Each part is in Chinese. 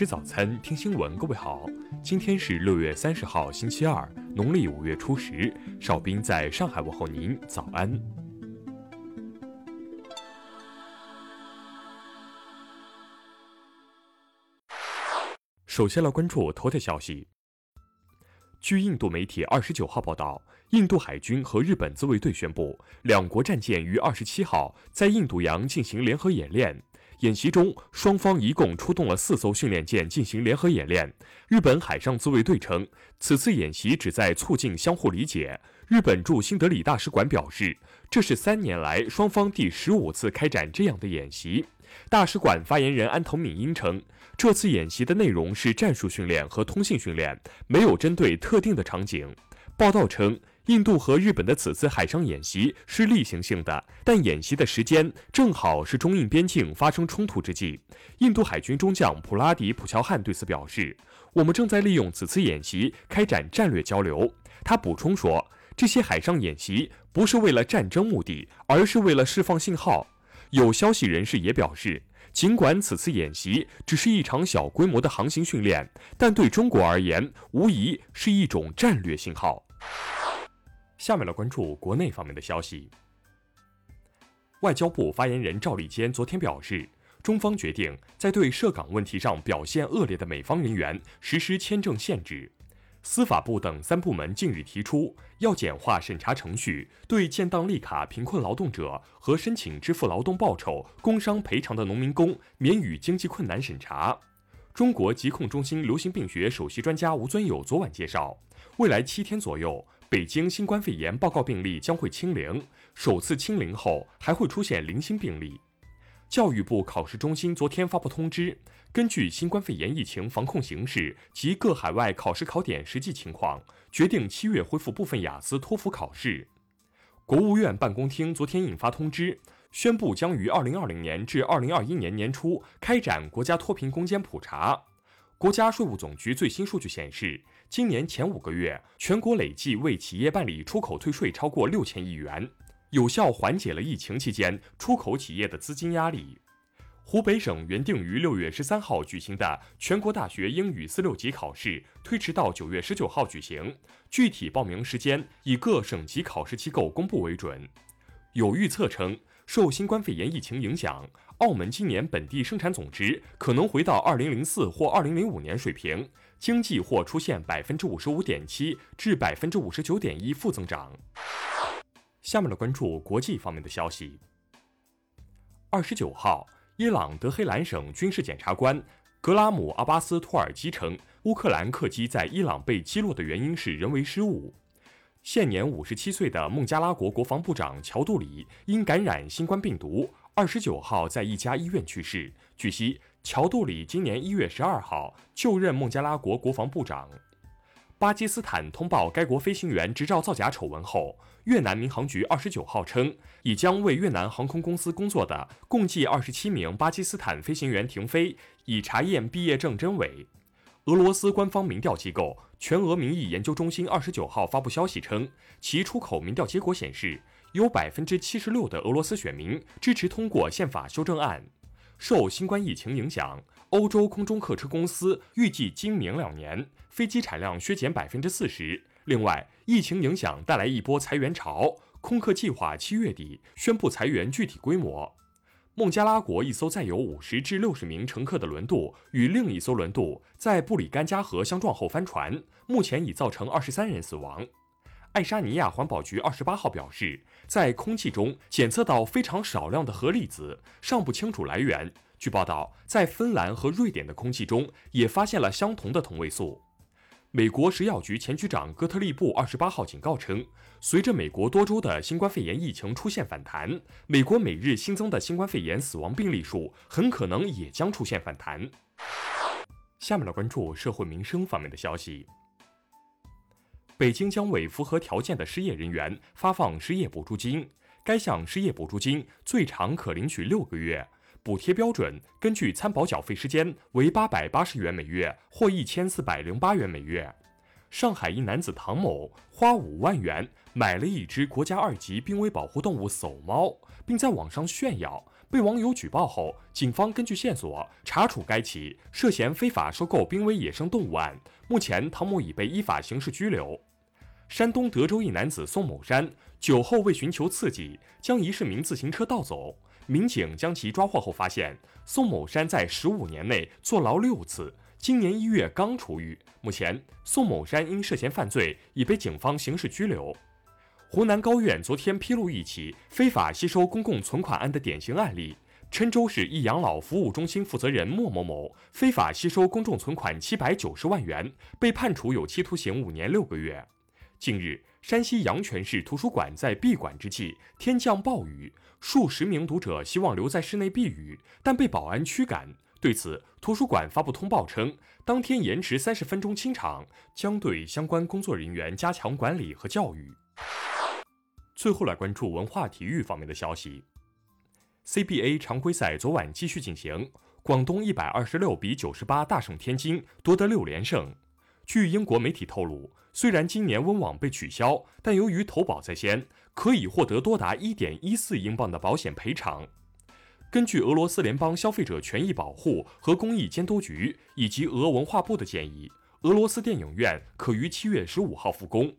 吃早餐，听新闻。各位好，今天是六月三十号，星期二，农历五月初十。邵兵在上海问候您，早安。首先来关注头条消息。据印度媒体二十九号报道，印度海军和日本自卫队宣布，两国战舰于二十七号在印度洋进行联合演练。演习中，双方一共出动了四艘训练舰进行联合演练。日本海上自卫队称，此次演习旨在促进相互理解。日本驻新德里大使馆表示，这是三年来双方第十五次开展这样的演习。大使馆发言人安藤敏英称，这次演习的内容是战术训练和通信训练，没有针对特定的场景。报道称，印度和日本的此次海上演习是例行性的，但演习的时间正好是中印边境发生冲突之际。印度海军中将普拉迪普乔汉对此表示：“我们正在利用此次演习开展战略交流。”他补充说：“这些海上演习不是为了战争目的，而是为了释放信号。”有消息人士也表示，尽管此次演习只是一场小规模的航行训练，但对中国而言，无疑是一种战略信号。下面来关注国内方面的消息。外交部发言人赵立坚昨天表示，中方决定在对涉港问题上表现恶劣的美方人员实施签证限制。司法部等三部门近日提出，要简化审查程序，对建档立卡贫困劳动者和申请支付劳动报酬、工伤赔偿的农民工免予经济困难审查。中国疾控中心流行病学首席专家吴尊友昨晚介绍，未来七天左右，北京新冠肺炎报告病例将会清零，首次清零后还会出现零星病例。教育部考试中心昨天发布通知，根据新冠肺炎疫情防控形势及各海外考试考点实际情况，决定七月恢复部分雅思、托福考试。国务院办公厅昨天印发通知，宣布将于二零二零年至二零二一年年初开展国家脱贫攻坚普查。国家税务总局最新数据显示，今年前五个月，全国累计为企业办理出口退税超过六千亿元。有效缓解了疫情期间出口企业的资金压力。湖北省原定于六月十三号举行的全国大学英语四六级考试推迟到九月十九号举行，具体报名时间以各省级考试机构公布为准。有预测称，受新冠肺炎疫情影响，澳门今年本地生产总值可能回到二零零四或二零零五年水平，经济或出现百分之五十五点七至百分之五十九点一负增长。下面来关注国际方面的消息。二十九号，伊朗德黑兰省军事检察官格拉姆阿巴斯托尔基称，乌克兰客机在伊朗被击落的原因是人为失误。现年五十七岁的孟加拉国国防部长乔杜里因感染新冠病毒，二十九号在一家医院去世。据悉，乔杜里今年一月十二号就任孟加拉国国防部长。巴基斯坦通报该国飞行员执照造假丑闻后，越南民航局二十九号称，已将为越南航空公司工作的共计二十七名巴基斯坦飞行员停飞，以查验毕业证真伪。俄罗斯官方民调机构全俄民意研究中心二十九号发布消息称，其出口民调结果显示，有百分之七十六的俄罗斯选民支持通过宪法修正案。受新冠疫情影响，欧洲空中客车公司预计今明两年飞机产量削减百分之四十。另外，疫情影响带来一波裁员潮，空客计划七月底宣布裁员具体规模。孟加拉国一艘载有五十至六十名乘客的轮渡与另一艘轮渡在布里甘加河相撞后翻船，目前已造成二十三人死亡。爱沙尼亚环保局二十八号表示，在空气中检测到非常少量的核粒子，尚不清楚来源。据报道，在芬兰和瑞典的空气中也发现了相同的同位素。美国食药局前局长戈特利布二十八号警告称，随着美国多州的新冠肺炎疫情出现反弹，美国每日新增的新冠肺炎死亡病例数很可能也将出现反弹。下面来关注社会民生方面的消息。北京将为符合条件的失业人员发放失业补助金，该项失业补助金最长可领取六个月，补贴标准根据参保缴费时间为八百八十元每月或一千四百零八元每月。上海一男子唐某花五万元买了一只国家二级濒危保护动物“叟猫”，并在网上炫耀被网友举报后，警方根据线索查处该起涉嫌非法收购濒危野生动物案，目前唐某已被依法刑事拘留。山东德州一男子宋某山酒后为寻求刺激，将一市民自行车盗走。民警将其抓获后发现，宋某山在十五年内坐牢六次，今年一月刚出狱。目前，宋某山因涉嫌犯罪已被警方刑事拘留。湖南高院昨天披露一起非法吸收公共存款案的典型案例：郴州市一养老服务中心负责人莫某某非法吸收公众存款七百九十万元，被判处有期徒刑五年六个月。近日，山西阳泉市图书馆在闭馆之际，天降暴雨，数十名读者希望留在室内避雨，但被保安驱赶。对此，图书馆发布通报称，当天延迟三十分钟清场，将对相关工作人员加强管理和教育。最后来关注文化体育方面的消息，CBA 常规赛昨晚继续进行，广东一百二十六比九十八大胜天津，夺得六连胜。据英国媒体透露，虽然今年温网被取消，但由于投保在先，可以获得多达一点一四英镑的保险赔偿。根据俄罗斯联邦消费者权益保护和公益监督局以及俄文化部的建议，俄罗斯电影院可于七月十五号复工。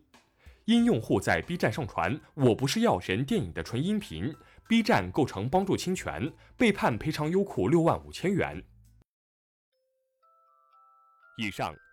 因用户在 B 站上传《我不是药神》电影的纯音频，B 站构成帮助侵权，被判赔偿优酷六万五千元。以上